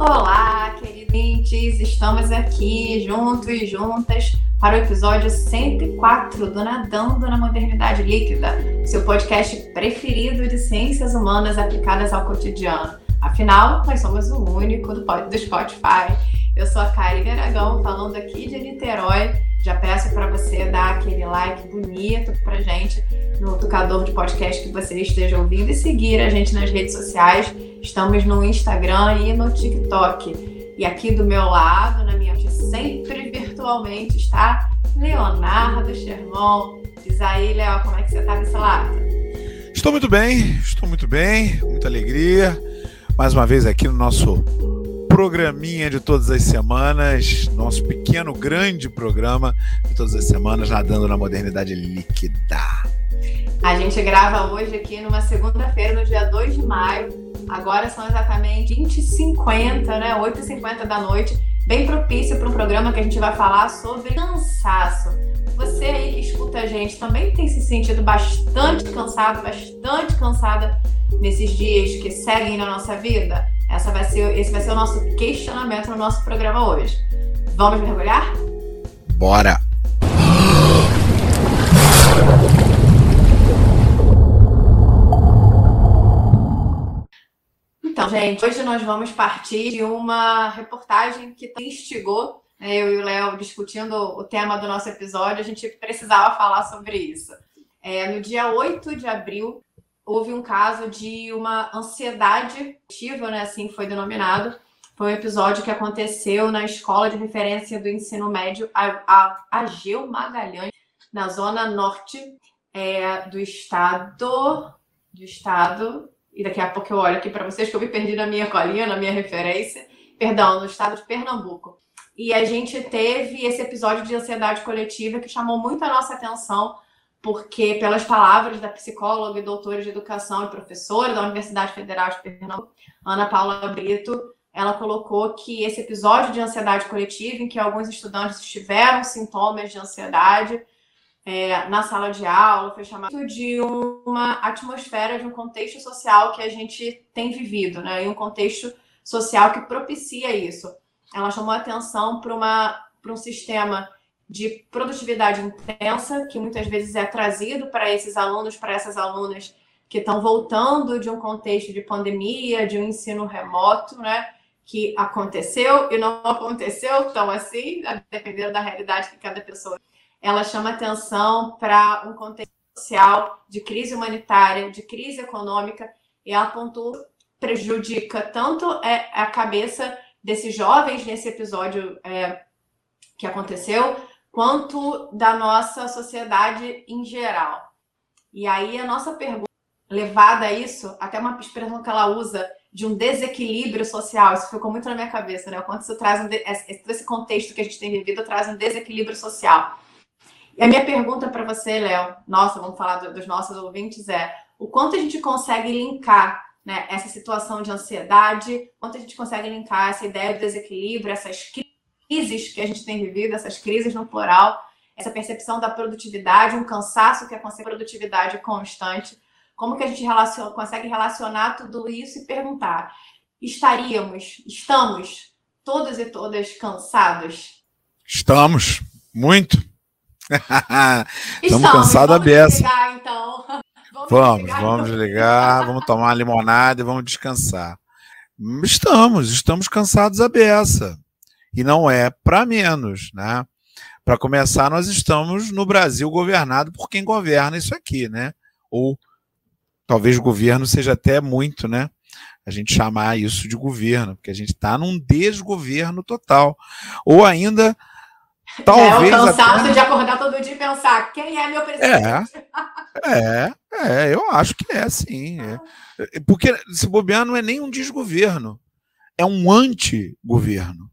Olá, queridos, estamos aqui juntos e juntas para o episódio 104 do Nadando na Modernidade Líquida, seu podcast preferido de ciências humanas aplicadas ao cotidiano. Afinal, nós somos o único do, do Spotify. Eu sou a Kari Aragão, falando aqui de Niterói. Já peço para você dar aquele like bonito pra gente no tocador de podcast que você esteja ouvindo e seguir a gente nas redes sociais. Estamos no Instagram e no TikTok. E aqui do meu lado, na minha sempre virtualmente, está Leonardo Sherman. Diz aí, Léo, como é que você está nessa lata? Estou muito bem, estou muito bem, muita alegria. Mais uma vez aqui no nosso programinha de todas as semanas, nosso pequeno, grande programa de todas as semanas, nadando na modernidade líquida. A gente grava hoje aqui numa segunda-feira, no dia 2 de maio. Agora são exatamente 20h50, né? 8h50 da noite. Bem propício para um programa que a gente vai falar sobre cansaço. Você aí que escuta a gente também tem se sentido bastante cansado, bastante cansada nesses dias que seguem na nossa vida? Essa vai ser, esse vai ser o nosso questionamento no nosso programa hoje. Vamos mergulhar? Bora! Então, gente, hoje nós vamos partir de uma reportagem que instigou né, eu e o Léo discutindo o tema do nosso episódio, a gente precisava falar sobre isso. É, no dia 8 de abril, houve um caso de uma ansiedade ativa, né, assim foi denominado. Foi um episódio que aconteceu na escola de referência do ensino médio, a, a Ageu Magalhães, na zona norte é, do estado. Do estado. E daqui a pouco eu olho aqui para vocês que eu me perdi na minha colinha, na minha referência. Perdão, no estado de Pernambuco. E a gente teve esse episódio de ansiedade coletiva que chamou muito a nossa atenção porque, pelas palavras da psicóloga e doutora de educação e professora da Universidade Federal de Pernambuco, Ana Paula Brito, ela colocou que esse episódio de ansiedade coletiva, em que alguns estudantes tiveram sintomas de ansiedade é, na sala de aula, foi chamado de uma atmosfera, de um contexto social que a gente tem vivido, né? E um contexto social que propicia isso. Ela chamou atenção para um sistema de produtividade intensa, que muitas vezes é trazido para esses alunos, para essas alunas que estão voltando de um contexto de pandemia, de um ensino remoto, né? Que aconteceu e não aconteceu tão assim, dependendo da realidade que cada pessoa. Ela chama atenção para um contexto social de crise humanitária, de crise econômica, e ela pontua prejudica tanto é, a cabeça desses jovens nesse episódio é, que aconteceu, quanto da nossa sociedade em geral. E aí a nossa pergunta, levada a isso, até uma expressão que ela usa de um desequilíbrio social, isso ficou muito na minha cabeça, né? Quanto isso traz um de... esse contexto que a gente tem vivido traz um desequilíbrio social. E a minha pergunta para você, Léo, nossa, vamos falar dos nossos ouvintes, é o quanto a gente consegue linkar né, essa situação de ansiedade, quanto a gente consegue linkar essa ideia de desequilíbrio, essas crises que a gente tem vivido, essas crises no plural, essa percepção da produtividade, um cansaço que com produtividade constante. Como que a gente relaciona, consegue relacionar tudo isso e perguntar: estaríamos, estamos todos e todas cansados? Estamos, muito. Estamos cansados a beça. Então. Vamos, vamos, desligar, vamos então. desligar, vamos tomar uma limonada e vamos descansar. Estamos, estamos cansados a beça e não é para menos, né? Para começar, nós estamos no Brasil governado por quem governa isso aqui, né? Ou talvez governo seja até muito, né? A gente chamar isso de governo, porque a gente está num desgoverno total. Ou ainda Talvez é o cansaço até... de acordar todo dia e pensar quem é meu presidente. É, é, é eu acho que é sim. É. Porque se bobear não é nem um desgoverno, é um anti-governo.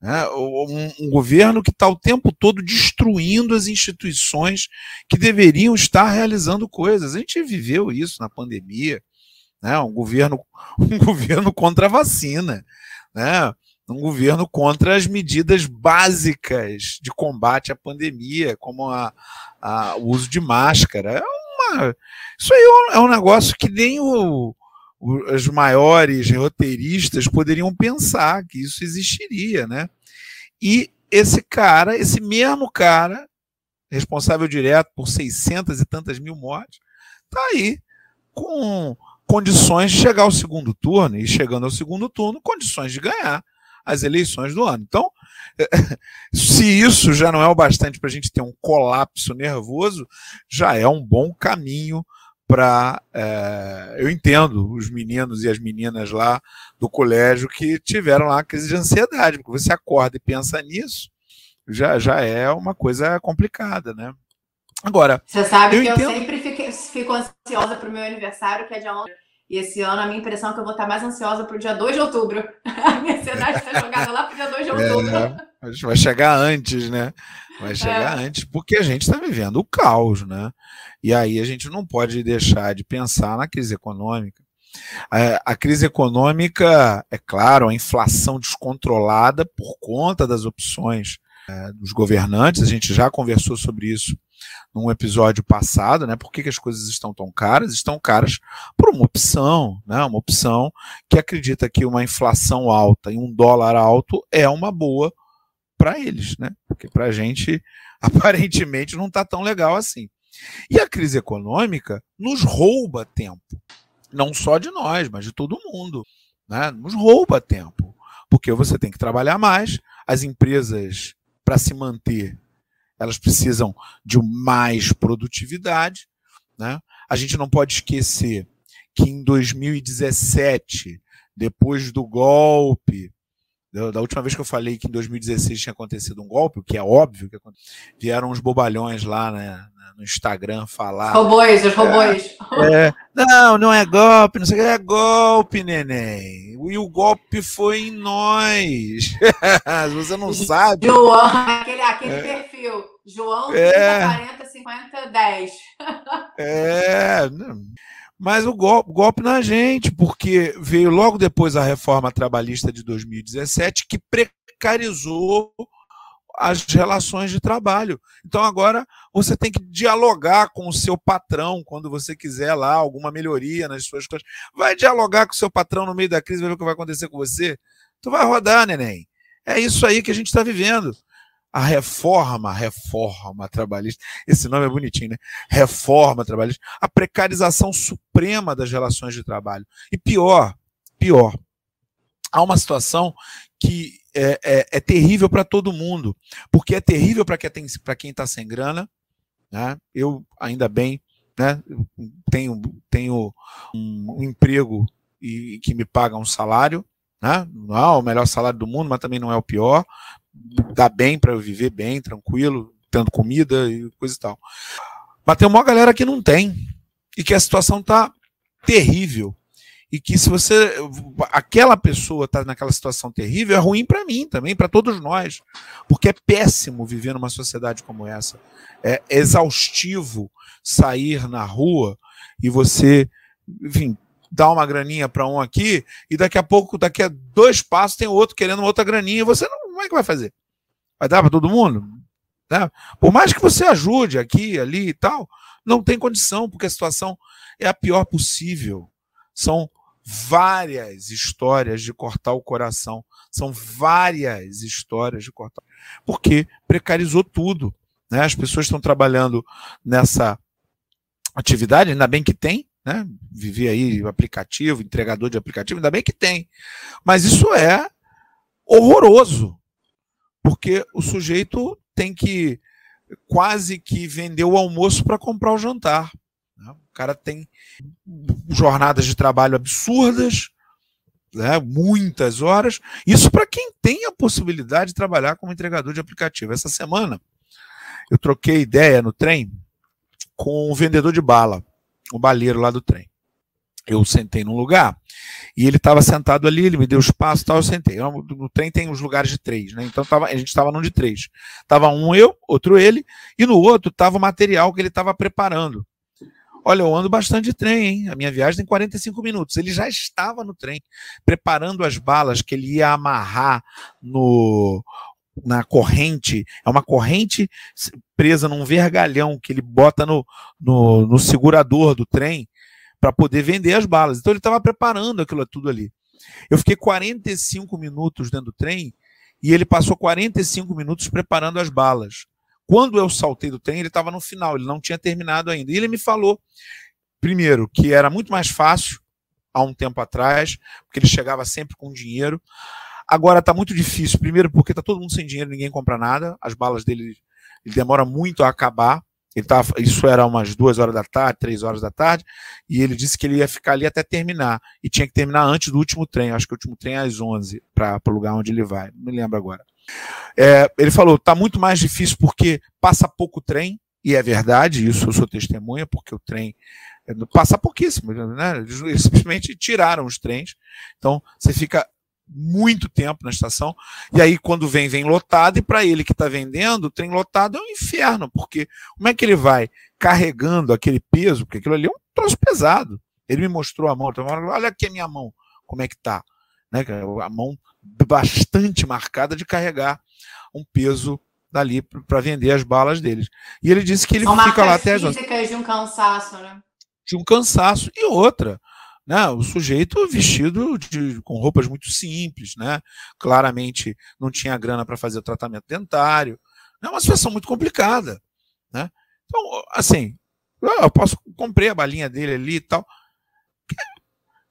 Né? Um, um governo que está o tempo todo destruindo as instituições que deveriam estar realizando coisas. A gente viveu isso na pandemia, né? um, governo, um governo contra a vacina, né? Um governo contra as medidas básicas de combate à pandemia, como a, a, o uso de máscara. É uma, isso aí é um, é negócio que nem o, os maiores roteiristas poderiam pensar que isso existiria, né? E esse cara, esse mesmo cara, responsável direto por 600 e tantas mil mortes, está aí com condições de chegar ao segundo turno e chegando ao segundo turno, condições de ganhar as eleições do ano. Então, se isso já não é o bastante para a gente ter um colapso nervoso, já é um bom caminho para. É, eu entendo os meninos e as meninas lá do colégio que tiveram lá crise de ansiedade, porque você acorda e pensa nisso, já, já é uma coisa complicada, né? Agora. Você sabe eu que entendo... eu sempre fico, fico ansiosa para o meu aniversário, que é dia 11. E esse ano a minha impressão é que eu vou estar mais ansiosa para o dia 2 de outubro. A minha ansiedade está jogada lá para o dia 2 de outubro. É, vai chegar antes, né? Vai chegar é. antes, porque a gente está vivendo o caos, né? E aí a gente não pode deixar de pensar na crise econômica. A, a crise econômica, é claro, a inflação descontrolada por conta das opções é, dos governantes, a gente já conversou sobre isso num episódio passado, né? Por que, que, as coisas estão tão caras? Estão caras por uma opção, né? Uma opção que acredita que uma inflação alta e um dólar alto é uma boa para eles, né? Porque para a gente aparentemente não está tão legal assim. E a crise econômica nos rouba tempo, não só de nós, mas de todo mundo, né? Nos rouba tempo, porque você tem que trabalhar mais, as empresas para se manter, elas precisam de mais produtividade. Né? A gente não pode esquecer que em 2017, depois do golpe, da última vez que eu falei que em 2016 tinha acontecido um golpe, o que é óbvio que vieram uns bobalhões lá né, no Instagram falar. Robôs, os robôs. É, é, não, não é golpe, não sei o que, é golpe, neném. E o golpe foi em nós. Você não sabe. João, aquele, aquele é. perfil. João, 30, é. 40, 50, 10. É. Mas o golpe, golpe na gente, porque veio logo depois a reforma trabalhista de 2017, que precarizou as relações de trabalho. Então agora você tem que dialogar com o seu patrão quando você quiser lá alguma melhoria nas suas coisas. Vai dialogar com o seu patrão no meio da crise, vai ver o que vai acontecer com você. Tu vai rodar, neném. É isso aí que a gente está vivendo. A reforma, reforma trabalhista, esse nome é bonitinho, né? Reforma trabalhista, a precarização suprema das relações de trabalho. E pior, pior, há uma situação que é, é, é terrível para todo mundo, porque é terrível para quem está sem grana. Né? Eu, ainda bem, né, tenho, tenho um, um emprego e, que me paga um salário. Né? Não é o melhor salário do mundo, mas também não é o pior. Dá bem para eu viver bem, tranquilo, tendo comida e coisa e tal. Mas tem uma galera que não tem e que a situação está terrível. E que se você aquela pessoa está naquela situação terrível é ruim para mim também para todos nós. Porque é péssimo viver numa sociedade como essa. É exaustivo sair na rua e você enfim dar uma graninha para um aqui e daqui a pouco daqui a dois passos tem outro querendo outra graninha e você não como é que vai fazer vai dar para todo mundo né? por mais que você ajude aqui ali e tal não tem condição porque a situação é a pior possível são várias histórias de cortar o coração. São várias histórias de cortar. Porque precarizou tudo. Né? As pessoas estão trabalhando nessa atividade, ainda bem que tem, né? Vivi aí aplicativo, entregador de aplicativo, ainda bem que tem. Mas isso é horroroso. Porque o sujeito tem que quase que vender o almoço para comprar o jantar. Né? O cara tem jornadas de trabalho absurdas, né? muitas horas. Isso para quem tem a possibilidade de trabalhar como entregador de aplicativo. Essa semana eu troquei ideia no trem com um vendedor de bala, o baleiro lá do trem. Eu sentei num lugar e ele estava sentado ali, ele me deu espaço e tal, eu sentei. No trem tem os lugares de três, né? Então tava, a gente estava num de três. Tava um eu, outro ele, e no outro estava o material que ele estava preparando. Olha, eu ando bastante de trem, hein? A minha viagem tem 45 minutos. Ele já estava no trem, preparando as balas que ele ia amarrar no na corrente. É uma corrente presa num vergalhão que ele bota no, no, no segurador do trem para poder vender as balas. Então ele estava preparando aquilo tudo ali. Eu fiquei 45 minutos dentro do trem e ele passou 45 minutos preparando as balas. Quando eu saltei do trem, ele estava no final, ele não tinha terminado ainda. E ele me falou, primeiro, que era muito mais fácil há um tempo atrás, porque ele chegava sempre com dinheiro. Agora está muito difícil, primeiro porque está todo mundo sem dinheiro, ninguém compra nada, as balas dele ele demora muito a acabar. Ele tava, isso era umas duas horas da tarde, três horas da tarde, e ele disse que ele ia ficar ali até terminar. E tinha que terminar antes do último trem. Acho que o último trem é às 11 para o lugar onde ele vai. Não me lembro agora. É, ele falou: está muito mais difícil porque passa pouco trem, e é verdade, isso eu sou testemunha, porque o trem é, passa pouquíssimo, né? Eles simplesmente tiraram os trens. Então você fica muito tempo na estação. E aí, quando vem, vem lotado, e para ele que está vendendo, o trem lotado é um inferno, porque como é que ele vai carregando aquele peso? Porque aquilo ali é um troço pesado. Ele me mostrou a mão, olha aqui a minha mão, como é que tá. Né? A mão bastante marcada de carregar um peso dali para vender as balas deles. E ele disse que ele São fica lá até físicas de um cansaço, né? De um cansaço. E outra, né? O sujeito vestido de, com roupas muito simples, né? Claramente não tinha grana para fazer o tratamento dentário. É uma situação muito complicada, né? Então, assim, eu posso comprei a balinha dele ali e tal. O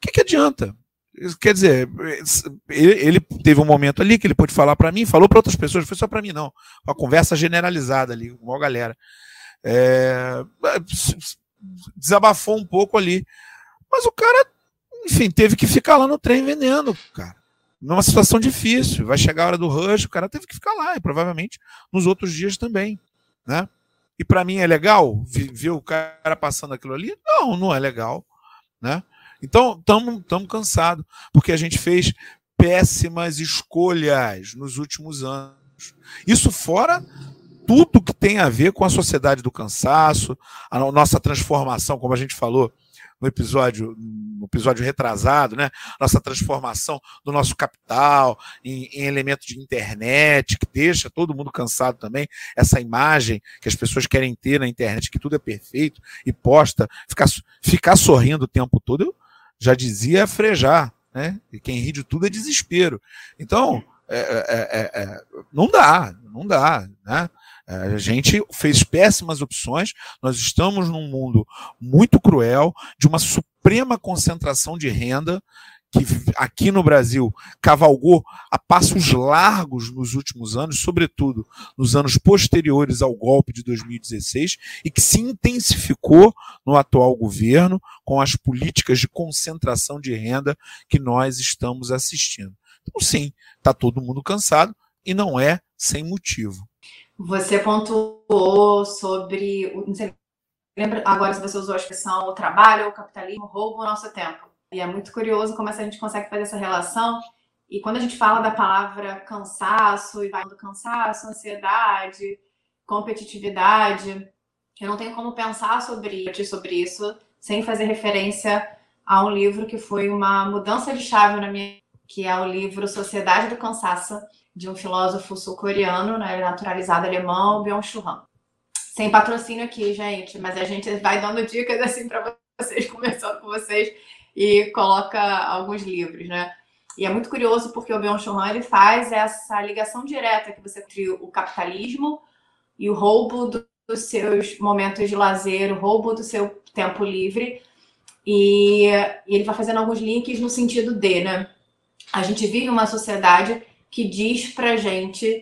que, que, adianta? Quer dizer, ele, teve um momento ali que ele pôde falar para mim, falou para outras pessoas, foi só para mim não, uma conversa generalizada ali com a galera. É, desabafou um pouco ali. Mas o cara, enfim, teve que ficar lá no trem vendendo, cara. Numa situação difícil. Vai chegar a hora do rush, o cara teve que ficar lá, e provavelmente nos outros dias também, né? E para mim é legal ver o cara passando aquilo ali? Não, não é legal, né? Então, estamos cansados, porque a gente fez péssimas escolhas nos últimos anos. Isso fora tudo que tem a ver com a sociedade do cansaço, a nossa transformação, como a gente falou no episódio, no episódio retrasado, né? Nossa transformação do nosso capital em, em elementos de internet, que deixa todo mundo cansado também. Essa imagem que as pessoas querem ter na internet, que tudo é perfeito e posta, ficar, ficar sorrindo o tempo todo, eu já dizia frejar, né? E quem ri de tudo é desespero. Então, é, é, é, é não dá, não dá, né? A gente fez péssimas opções, nós estamos num mundo muito cruel, de uma suprema concentração de renda, que aqui no Brasil cavalgou a passos largos nos últimos anos, sobretudo nos anos posteriores ao golpe de 2016, e que se intensificou no atual governo com as políticas de concentração de renda que nós estamos assistindo. Então, sim, está todo mundo cansado e não é sem motivo. Você pontuou sobre. Não sei, lembra agora se você usou a expressão o trabalho, o capitalismo rouba o nosso tempo. E é muito curioso como a gente consegue fazer essa relação. E quando a gente fala da palavra cansaço, e vai do cansaço, ansiedade, competitividade, eu não tenho como pensar sobre, sobre isso sem fazer referência a um livro que foi uma mudança de chave na minha, que é o livro Sociedade do Cansaço, de um filósofo sul-coreano, né, naturalizado alemão, Byung-Chul Han. Sem patrocínio aqui, gente, mas a gente vai dando dicas assim para vocês, conversando com vocês e coloca alguns livros, né? E é muito curioso porque o Byung-Chul Han ele faz essa ligação direta que você entre o capitalismo e o roubo do, dos seus momentos de lazer, o roubo do seu tempo livre. E, e ele vai fazendo alguns links no sentido de, né? A gente vive uma sociedade que diz para gente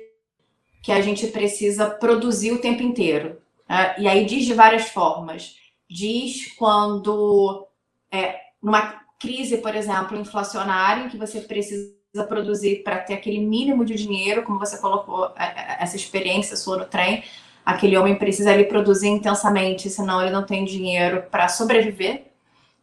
que a gente precisa produzir o tempo inteiro. Né? E aí diz de várias formas. Diz quando, é, numa crise, por exemplo, inflacionária, em que você precisa produzir para ter aquele mínimo de dinheiro, como você colocou é, é, essa experiência sua no trem, aquele homem precisa ali produzir intensamente, senão ele não tem dinheiro para sobreviver.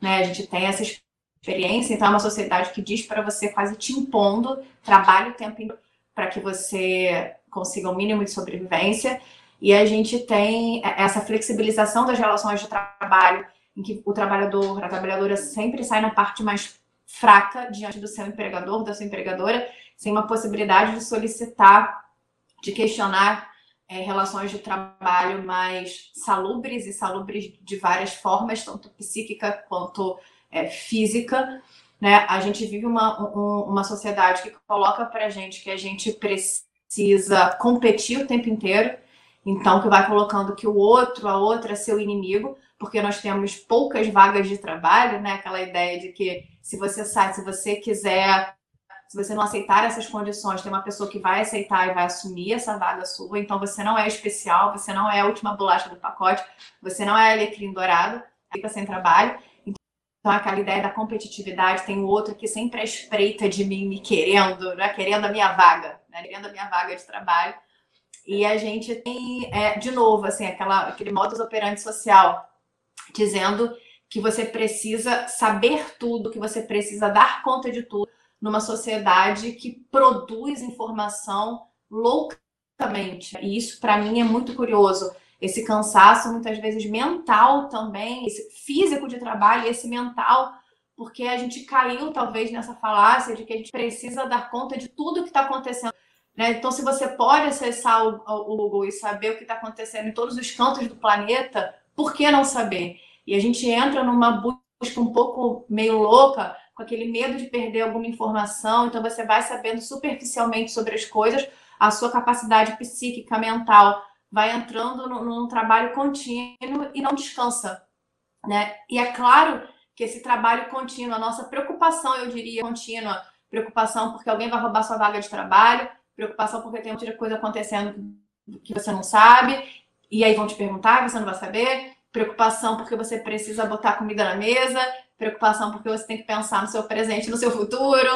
Né? A gente tem essa experiência. Então, é uma sociedade que diz para você, quase te impondo, trabalhe o tempo para que você consiga o um mínimo de sobrevivência. E a gente tem essa flexibilização das relações de trabalho, em que o trabalhador, a trabalhadora sempre sai na parte mais fraca diante do seu empregador, da sua empregadora, sem uma possibilidade de solicitar, de questionar é, relações de trabalho mais salubres e salubres de várias formas, tanto psíquica quanto é, física. Né? A gente vive uma, um, uma sociedade que coloca para a gente que a gente precisa competir o tempo inteiro, então que vai colocando que o outro, a outra é seu inimigo, porque nós temos poucas vagas de trabalho, né? Aquela ideia de que se você sai, se você quiser se você não aceitar essas condições, tem uma pessoa que vai aceitar e vai assumir essa vaga sua, então você não é especial, você não é a última bolacha do pacote, você não é alecrim dourado, fica sem trabalho. Então, aquela ideia da competitividade, tem o outro que sempre é espreita de mim, me querendo, né? querendo a minha vaga, né? querendo a minha vaga de trabalho. E a gente tem, é, de novo, assim, aquela, aquele modus operandi social, dizendo que você precisa saber tudo, que você precisa dar conta de tudo, numa sociedade que produz informação loucamente. E isso, para mim, é muito curioso. Esse cansaço, muitas vezes mental também, esse físico de trabalho, esse mental, porque a gente caiu, talvez, nessa falácia de que a gente precisa dar conta de tudo que está acontecendo. Né? Então, se você pode acessar o, o Google e saber o que está acontecendo em todos os cantos do planeta, por que não saber? E a gente entra numa busca um pouco meio louca com aquele medo de perder alguma informação, então você vai sabendo superficialmente sobre as coisas, a sua capacidade psíquica, mental, vai entrando num, num trabalho contínuo e não descansa, né? E é claro que esse trabalho contínuo, a nossa preocupação, eu diria, contínua, preocupação porque alguém vai roubar sua vaga de trabalho, preocupação porque tem outra coisa acontecendo que você não sabe, e aí vão te perguntar, você não vai saber, preocupação porque você precisa botar comida na mesa, preocupação porque você tem que pensar no seu presente, no seu futuro,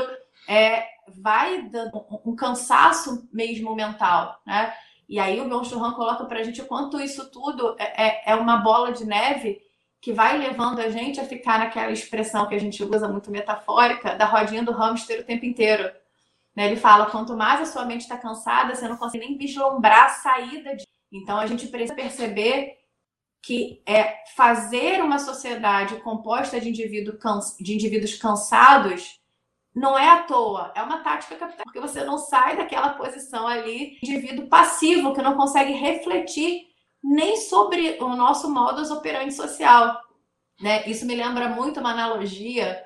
é, vai dando um cansaço mesmo mental, né? E aí o Churran coloca para a gente o quanto isso tudo é, é, é uma bola de neve que vai levando a gente a ficar naquela expressão que a gente usa muito metafórica da rodinha do hamster o tempo inteiro. Né? Ele fala, quanto mais a sua mente está cansada, você não consegue nem vislumbrar a saída de... Então a gente precisa perceber que é fazer uma sociedade composta de, indivíduo de indivíduos cansados não é à toa, é uma tática capital, porque você não sai daquela posição ali, indivíduo passivo, que não consegue refletir nem sobre o nosso modus operandi social. Né? Isso me lembra muito uma analogia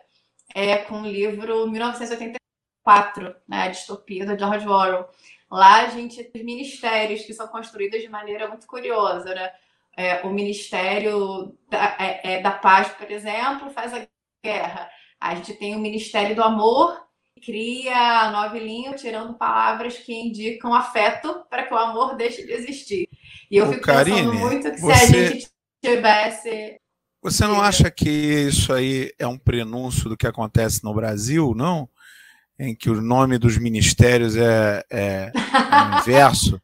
é, com o livro 1984, né, a distopia do George Orwell. Lá a gente tem ministérios que são construídos de maneira muito curiosa, né? é, o Ministério da, é, é, da Paz, por exemplo, faz a guerra. A gente tem o Ministério do Amor, que cria a novelinha tirando palavras que indicam afeto para que o amor deixe de existir. E eu fico Karine, pensando muito que você... se a gente tivesse. Você não acha que isso aí é um prenúncio do que acontece no Brasil, não? Em que o nome dos ministérios é, é o inverso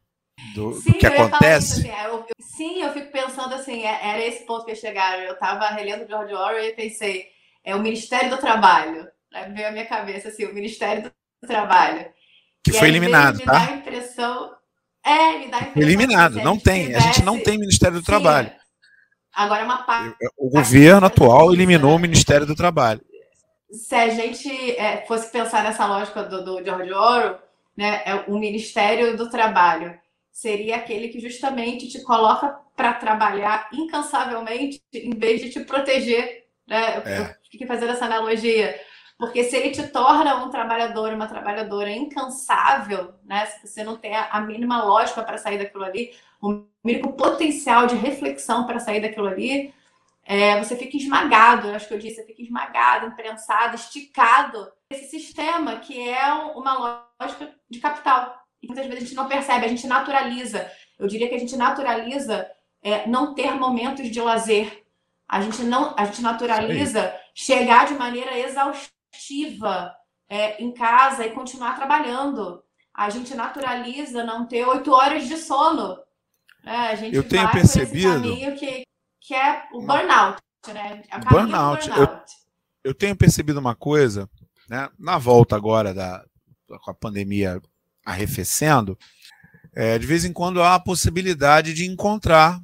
do, Sim, do que acontece? Isso, assim, eu Sim, eu fico pensando assim, é, era esse ponto que eu chegaram. Eu estava relendo George Orwell e pensei, é o Ministério do Trabalho. Né? Veio a minha cabeça assim, o Ministério do Trabalho. Que e foi eliminado, me tá? Dá a impressão, é, me dá a impressão. Eliminado, não tem. Tivesse... A gente não tem Ministério do Sim, Trabalho. Agora é uma parte. O governo atual eliminou o Ministério do Trabalho. Se a gente é, fosse pensar nessa lógica do, do George Orwell, né, é o Ministério do Trabalho seria aquele que justamente te coloca para trabalhar incansavelmente em vez de te proteger. Né? É. Eu fiquei fazendo essa analogia. Porque se ele te torna um trabalhador, uma trabalhadora incansável, né? Se você não tem a mínima lógica para sair daquilo ali, o mínimo potencial de reflexão para sair daquilo ali, é, você fica esmagado, acho que eu disse, você fica esmagado, imprensado, esticado. Esse sistema que é uma lógica de capital muitas vezes a gente não percebe, a gente naturaliza. Eu diria que a gente naturaliza é, não ter momentos de lazer. A gente não, a gente naturaliza Sim. chegar de maneira exaustiva é, em casa e continuar trabalhando. A gente naturaliza não ter oito horas de sono. É, a gente eu tenho percebido que, que é o burnout, né? É o burnout. burnout. Eu, eu tenho percebido uma coisa, né? Na volta agora da com a pandemia arrefecendo, é, de vez em quando há a possibilidade de encontrar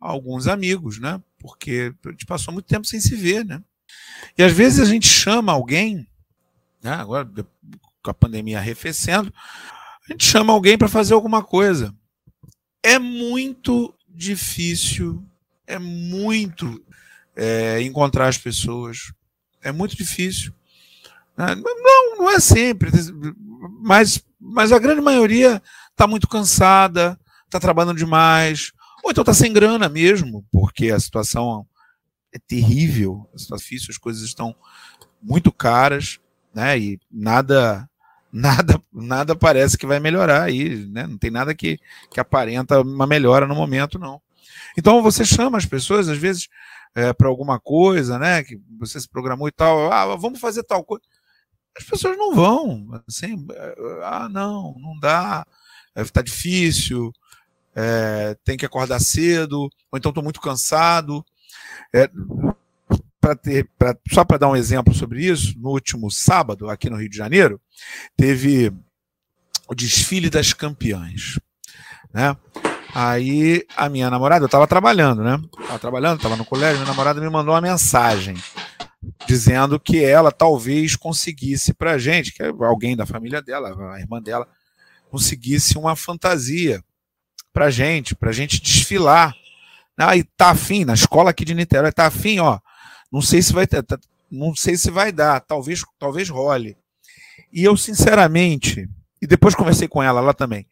alguns amigos, né? Porque a gente passou muito tempo sem se ver, né? E às vezes a gente chama alguém, né? Agora com a pandemia arrefecendo, a gente chama alguém para fazer alguma coisa. é muito difícil, é muito é, encontrar as pessoas. É muito difícil. Né? Não, não é sempre, mas, mas a grande maioria está muito cansada, está trabalhando demais, ou então está sem grana mesmo, porque a situação é terrível, está difícil, as coisas estão muito caras, né? E nada nada nada parece que vai melhorar aí, né? Não tem nada que, que aparenta uma melhora no momento, não. Então você chama as pessoas, às vezes, é, para alguma coisa, né? Que você se programou e tal, ah, vamos fazer tal coisa. As pessoas não vão, assim, ah, não, não dá, está difícil, é, tem que acordar cedo, ou então estou muito cansado. É, pra ter, pra, só para dar um exemplo sobre isso, no último sábado, aqui no Rio de Janeiro, teve o desfile das campeãs. Né? Aí a minha namorada, eu estava trabalhando, né? Estava trabalhando, estava no colégio, minha namorada me mandou uma mensagem dizendo que ela talvez conseguisse para gente, que alguém da família dela, a irmã dela, conseguisse uma fantasia para gente, para gente desfilar. Ah, tá afim, na escola aqui de Niterói, tá afim, ó, não sei se vai ter, tá, não sei se vai dar, talvez, talvez role. E eu, sinceramente, e depois conversei com ela lá também,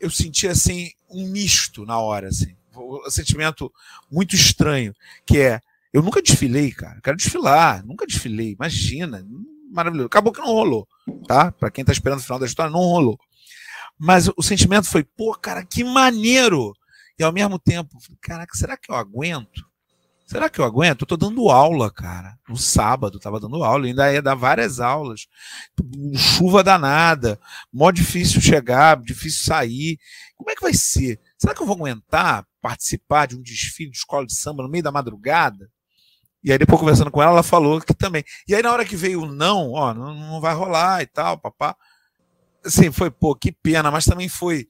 eu senti assim um misto na hora, assim, um sentimento muito estranho, que é, eu nunca desfilei, cara, quero desfilar, nunca desfilei, imagina, maravilhoso. Acabou que não rolou, tá? Para quem tá esperando o final da história, não rolou. Mas o sentimento foi, pô, cara, que maneiro! E ao mesmo tempo, caraca, será que eu aguento? Será que eu aguento? Eu tô dando aula, cara. No sábado, tava dando aula, ainda ia dar várias aulas. Chuva danada, mó difícil chegar, difícil sair. Como é que vai ser? Será que eu vou aguentar participar de um desfile de escola de samba no meio da madrugada? E aí, depois conversando com ela, ela falou que também. E aí, na hora que veio o não, ó, não, não vai rolar e tal, papá. Assim, foi, pô, que pena, mas também foi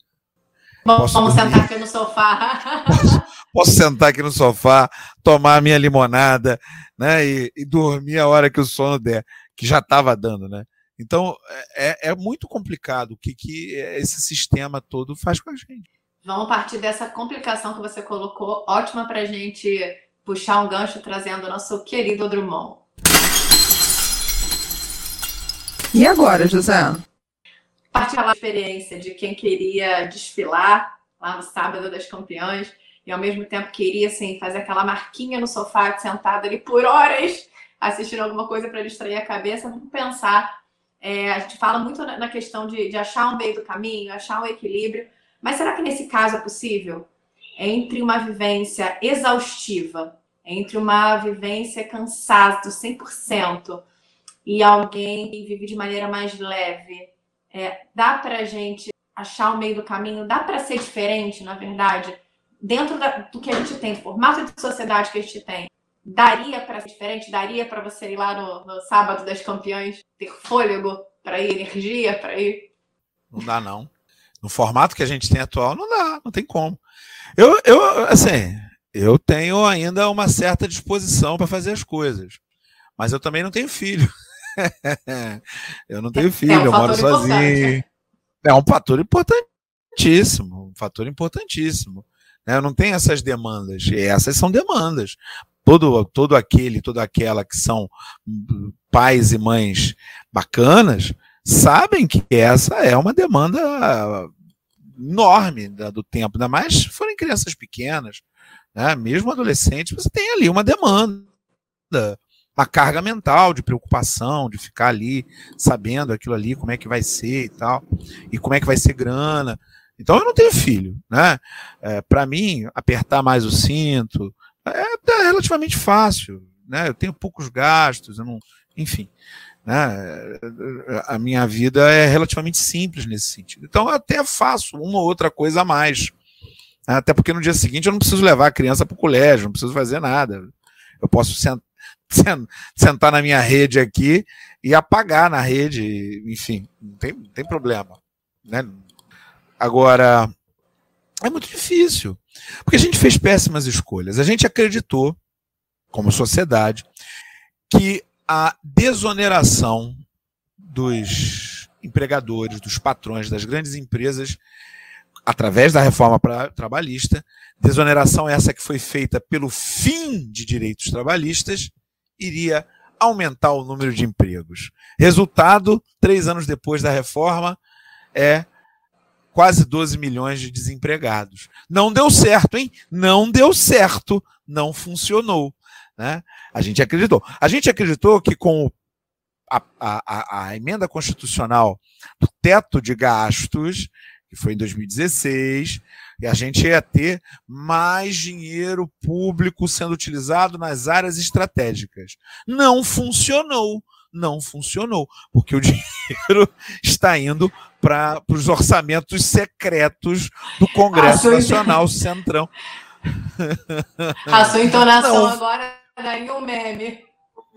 Vamos sentar aqui no sofá. Posso, posso, sentar aqui no sofá, tomar a minha limonada, né? E, e dormir a hora que o sono der, que já estava dando, né? Então é, é muito complicado o que, que esse sistema todo faz com a gente. Vamos partir dessa complicação que você colocou, ótima para a gente puxar um gancho trazendo o nosso querido Drummond. E agora, José? Partilhar a experiência de quem queria desfilar lá no sábado das campeãs e ao mesmo tempo queria assim fazer aquela marquinha no sofá sentado ali por horas assistindo alguma coisa para distrair a cabeça, vamos pensar. É, a gente fala muito na questão de, de achar um meio do caminho, achar um equilíbrio, mas será que nesse caso é possível? Entre uma vivência exaustiva, entre uma vivência cansada, 100%, e alguém que vive de maneira mais leve, é, dá para a gente achar o meio do caminho, dá para ser diferente, na verdade, dentro da, do que a gente tem, do formato de sociedade que a gente tem. Daria para ser diferente? Daria para você ir lá no, no sábado das campeãs, ter fôlego para ir, energia para ir? Não dá, não. No formato que a gente tem atual, não dá, não tem como. Eu, eu assim, eu tenho ainda uma certa disposição para fazer as coisas, mas eu também não tenho filho. eu não tenho filho, é um eu moro sozinho. É um fator importantíssimo, um fator importantíssimo. Né? Eu não tenho essas demandas, e essas são demandas. Todo, todo aquele, toda aquela que são pais e mães bacanas, sabem que essa é uma demanda enorme do tempo, ainda mais se forem crianças pequenas, né? mesmo adolescentes, você tem ali uma demanda uma carga mental de preocupação, de ficar ali sabendo aquilo ali, como é que vai ser e tal, e como é que vai ser grana. Então eu não tenho filho, né? É, Para mim, apertar mais o cinto é, relativamente fácil, né? Eu tenho poucos gastos, eu não, enfim, né? A minha vida é relativamente simples nesse sentido. Então eu até faço uma ou outra coisa a mais. Né? Até porque no dia seguinte eu não preciso levar a criança para o colégio, não preciso fazer nada. Eu posso sentar na minha rede aqui e apagar na rede, enfim, não tem, não tem problema. Né? Agora, é muito difícil, porque a gente fez péssimas escolhas. A gente acreditou, como sociedade, que a desoneração dos empregadores, dos patrões, das grandes empresas através da reforma pra, trabalhista, desoneração essa que foi feita pelo fim de direitos trabalhistas, iria aumentar o número de empregos. Resultado, três anos depois da reforma, é quase 12 milhões de desempregados. Não deu certo, hein? Não deu certo, não funcionou. Né? A gente acreditou. A gente acreditou que com a, a, a emenda constitucional do teto de gastos, que foi em 2016, e a gente ia ter mais dinheiro público sendo utilizado nas áreas estratégicas. Não funcionou. Não funcionou, porque o dinheiro está indo para os orçamentos secretos do Congresso Nacional Centrão. A sua entonação não. agora daí um meme.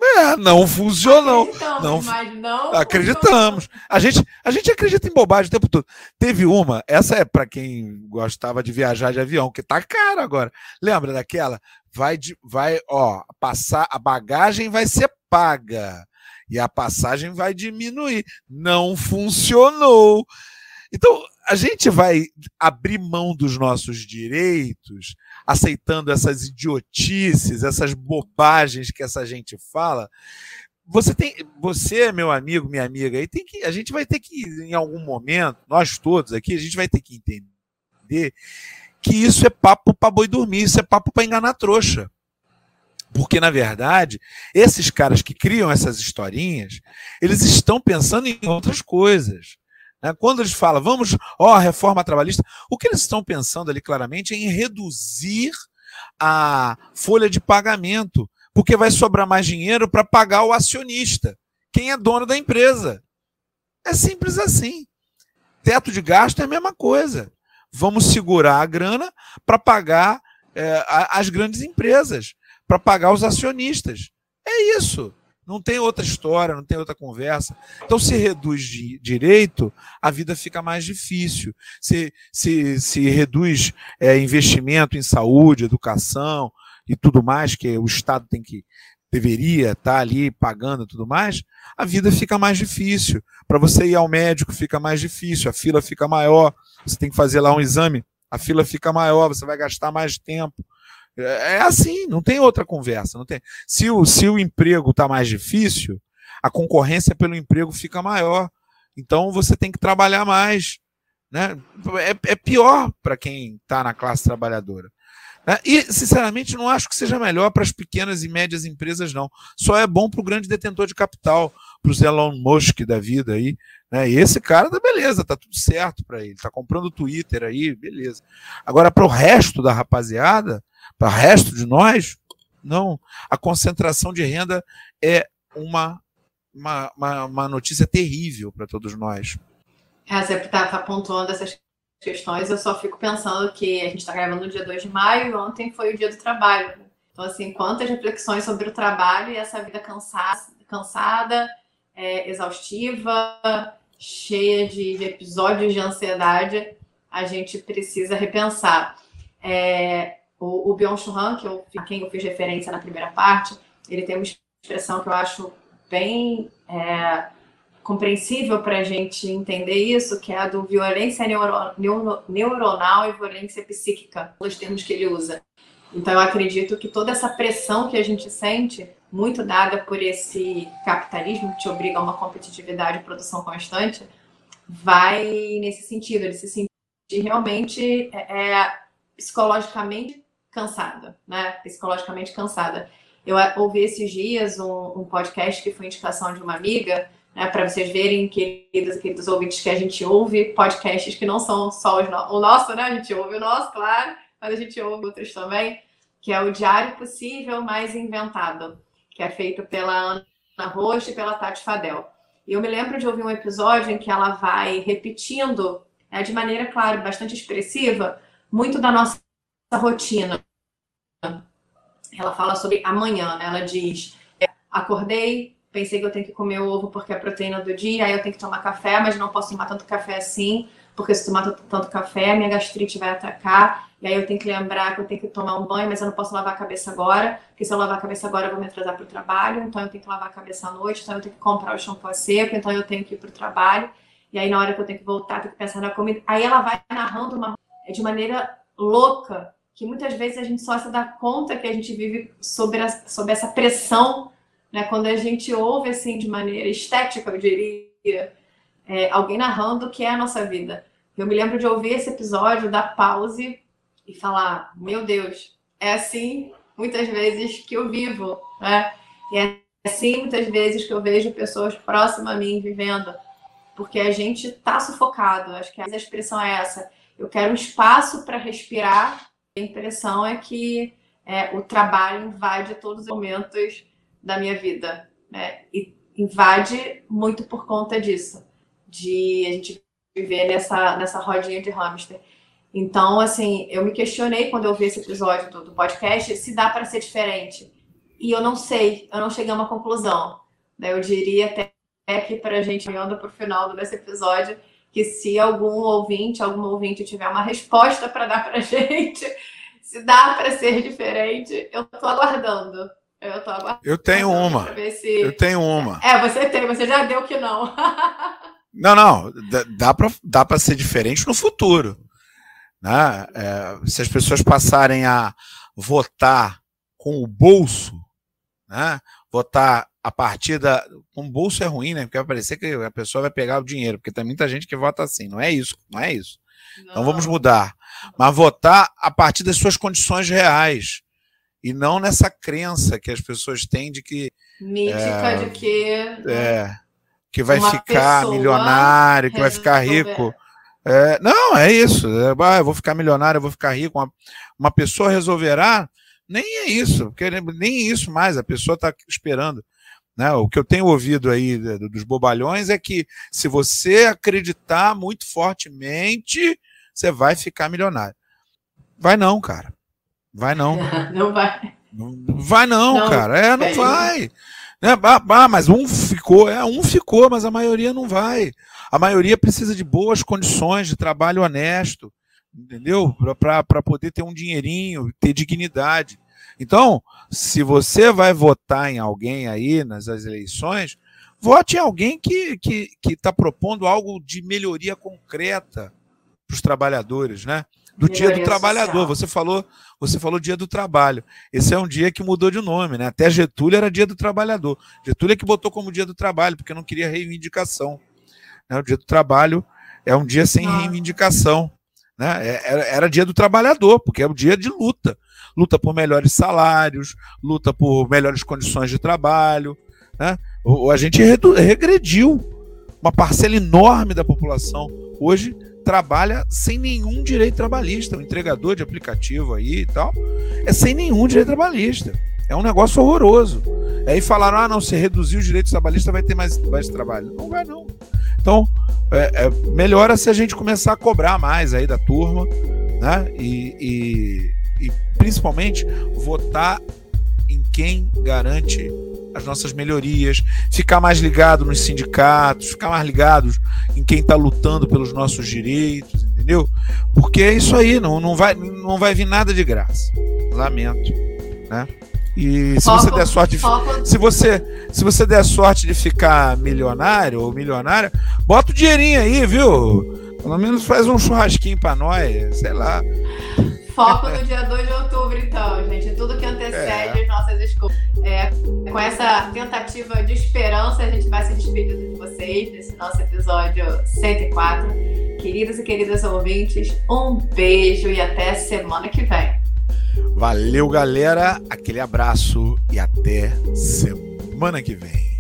É, não funcionou. Acreditamos, não, mas não acreditamos. Funcionou. A gente, a gente acredita em bobagem o tempo todo. Teve uma, essa é para quem gostava de viajar de avião, que tá caro agora. Lembra daquela? Vai, de, vai, ó, passar, a bagagem vai ser paga e a passagem vai diminuir. Não funcionou. Então, a gente vai abrir mão dos nossos direitos, aceitando essas idiotices, essas bobagens que essa gente fala. Você tem, você, meu amigo, minha amiga, aí tem que, a gente vai ter que, em algum momento, nós todos aqui, a gente vai ter que entender que isso é papo para boi dormir, isso é papo para enganar trouxa. Porque, na verdade, esses caras que criam essas historinhas, eles estão pensando em outras coisas. Né? Quando eles falam, vamos, ó, reforma trabalhista, o que eles estão pensando ali claramente é em reduzir a folha de pagamento, porque vai sobrar mais dinheiro para pagar o acionista, quem é dono da empresa. É simples assim. Teto de gasto é a mesma coisa. Vamos segurar a grana para pagar é, as grandes empresas, para pagar os acionistas. É isso. Não tem outra história, não tem outra conversa. Então, se reduz de direito, a vida fica mais difícil. Se, se, se reduz é, investimento em saúde, educação e tudo mais, que o Estado tem que deveria estar ali pagando e tudo mais, a vida fica mais difícil. Para você ir ao médico fica mais difícil, a fila fica maior, você tem que fazer lá um exame, a fila fica maior, você vai gastar mais tempo. É, é assim, não tem outra conversa. Não tem. Se o, se o emprego está mais difícil, a concorrência pelo emprego fica maior. Então você tem que trabalhar mais. Né? É, é pior para quem está na classe trabalhadora. Né? E, sinceramente, não acho que seja melhor para as pequenas e médias empresas, não. Só é bom para o grande detentor de capital, para o Elon Musk da vida aí. Né? E esse cara, tá beleza, tá tudo certo para ele. Tá comprando Twitter aí, beleza. Agora, para o resto da rapaziada, para o resto de nós, não. A concentração de renda é uma, uma, uma, uma notícia terrível para todos nós. É, você está tá pontuando essas questões, eu só fico pensando que a gente está gravando no dia 2 de maio ontem foi o dia do trabalho. Então, assim, quantas reflexões sobre o trabalho e essa vida cansada é, exaustiva, cheia de, de, episódios de ansiedade, a gente precisa repensar. É, o, o Byung-Chul Han, que eu, a quem eu fiz referência na primeira parte, ele tem uma expressão que eu acho bem é, compreensível para a gente entender isso, que é a do violência neuro, neuro, neuronal e violência psíquica, os termos que ele usa. Então, eu acredito que toda essa pressão que a gente sente, muito dada por esse capitalismo que te obriga a uma competitividade e produção constante, vai nesse sentido, ele se sentir realmente é, é psicologicamente cansada, né? Psicologicamente cansada. Eu ouvi esses dias um, um podcast que foi indicação de uma amiga, né, para vocês verem, queridos queridos ouvintes, que a gente ouve podcasts que não são só no... o nosso, né? A gente ouve o nosso, claro, mas a gente ouve outros também, que é o Diário Possível Mais Inventado, que é feito pela Ana Rocha e pela Tati Fadel. E eu me lembro de ouvir um episódio em que ela vai repetindo, né, de maneira, claro, bastante expressiva, muito da nossa rotina. Ela fala sobre amanhã, né? Ela diz: acordei, pensei que eu tenho que comer ovo porque é a proteína do dia, aí eu tenho que tomar café, mas não posso tomar tanto café assim, porque se tomar tanto café, minha gastrite vai atacar, e aí eu tenho que lembrar que eu tenho que tomar um banho, mas eu não posso lavar a cabeça agora, porque se eu lavar a cabeça agora eu vou me atrasar para o trabalho, então eu tenho que lavar a cabeça à noite, então eu tenho que comprar o shampoo a seco, então eu tenho que ir para o trabalho, e aí na hora que eu tenho que voltar, tenho que pensar na comida. Aí ela vai narrando uma é de maneira louca, que muitas vezes a gente só se dá conta que a gente vive sobre, a, essa pressão, né? Quando a gente ouve assim de maneira estética, eu diria, é, alguém narrando o que é a nossa vida. Eu me lembro de ouvir esse episódio, dar pause e falar: Meu Deus, é assim muitas vezes que eu vivo, né? E é assim muitas vezes que eu vejo pessoas próximas a mim vivendo, porque a gente está sufocado. Acho que a expressão é essa. Eu quero um espaço para respirar. A impressão é que é, o trabalho invade todos os momentos da minha vida, né? E invade muito por conta disso, de a gente viver nessa, nessa rodinha de hamster. Então, assim, eu me questionei quando eu vi esse episódio do, do podcast se dá para ser diferente. E eu não sei, eu não cheguei a uma conclusão. Né? Eu diria até que para a gente indo para o final desse episódio, que se algum ouvinte, alguma ouvinte tiver uma resposta para dar para a gente, se dá para ser diferente, eu estou aguardando. Eu, tô aguardando eu tenho uma. Se... Eu tenho uma. É, você tem, você já deu que não. Não, não, dá para dá para ser diferente no futuro. Né? É, se as pessoas passarem a votar com o bolso, né? votar a partir da. Com o bolso é ruim, né? Porque vai parecer que a pessoa vai pegar o dinheiro, porque tem muita gente que vota assim. Não é isso, não é isso. Não. Então vamos mudar. Mas votar a partir das suas condições reais. E não nessa crença que as pessoas têm de que. Mítica é, de que. É que vai ficar milionário, que vai ficar rico. É, não, é isso. É, ah, eu vou ficar milionário, eu vou ficar rico. Uma, uma pessoa resolverá. Nem é isso, porque nem isso mais. A pessoa está esperando. Né? O que eu tenho ouvido aí dos bobalhões é que se você acreditar muito fortemente, você vai ficar milionário. Vai não, cara. Vai não. Não vai. Vai não, não cara. É, não vai. Né? Mas um ficou, é, um ficou, mas a maioria não vai. A maioria precisa de boas condições de trabalho honesto, entendeu? Para poder ter um dinheirinho, ter dignidade. Então, se você vai votar em alguém aí nas eleições, vote em alguém que está que, que tá propondo algo de melhoria concreta para os trabalhadores, né? Do Dia do Trabalhador. Você falou, você falou Dia do Trabalho. Esse é um dia que mudou de nome, né? Até Getúlio era Dia do Trabalhador. Getúlio é que botou como Dia do Trabalho, porque não queria reivindicação. Né? O Dia do Trabalho é um dia sem reivindicação. Né? É, era, era Dia do Trabalhador, porque é o dia de luta. Luta por melhores salários, luta por melhores condições de trabalho. Né? O, a gente regrediu uma parcela enorme da população. Hoje trabalha sem nenhum direito trabalhista. O entregador de aplicativo aí e tal é sem nenhum direito trabalhista. É um negócio horroroso. Aí falaram: ah, não, se reduzir os direitos trabalhistas vai ter mais, mais trabalho. Não vai, não. Então, é, é, melhora se a gente começar a cobrar mais aí da turma, né? E, e, e principalmente votar em quem garante as nossas melhorias, ficar mais ligado nos sindicatos, ficar mais ligado em quem está lutando pelos nossos direitos, entendeu? Porque é isso aí, não, não, vai, não vai vir nada de graça. Lamento, né? E se você der sorte, de, se você se você der sorte de ficar milionário ou milionária, bota o dinheirinho aí, viu? Pelo menos faz um churrasquinho para nós, sei lá. Foco no dia 2 de outubro, então, gente. Tudo que antecede é. as nossas escolhas. É, com essa tentativa de esperança, a gente vai se despedindo de vocês nesse nosso episódio 104. Queridos e queridas ouvintes, um beijo e até semana que vem. Valeu, galera. Aquele abraço e até semana que vem.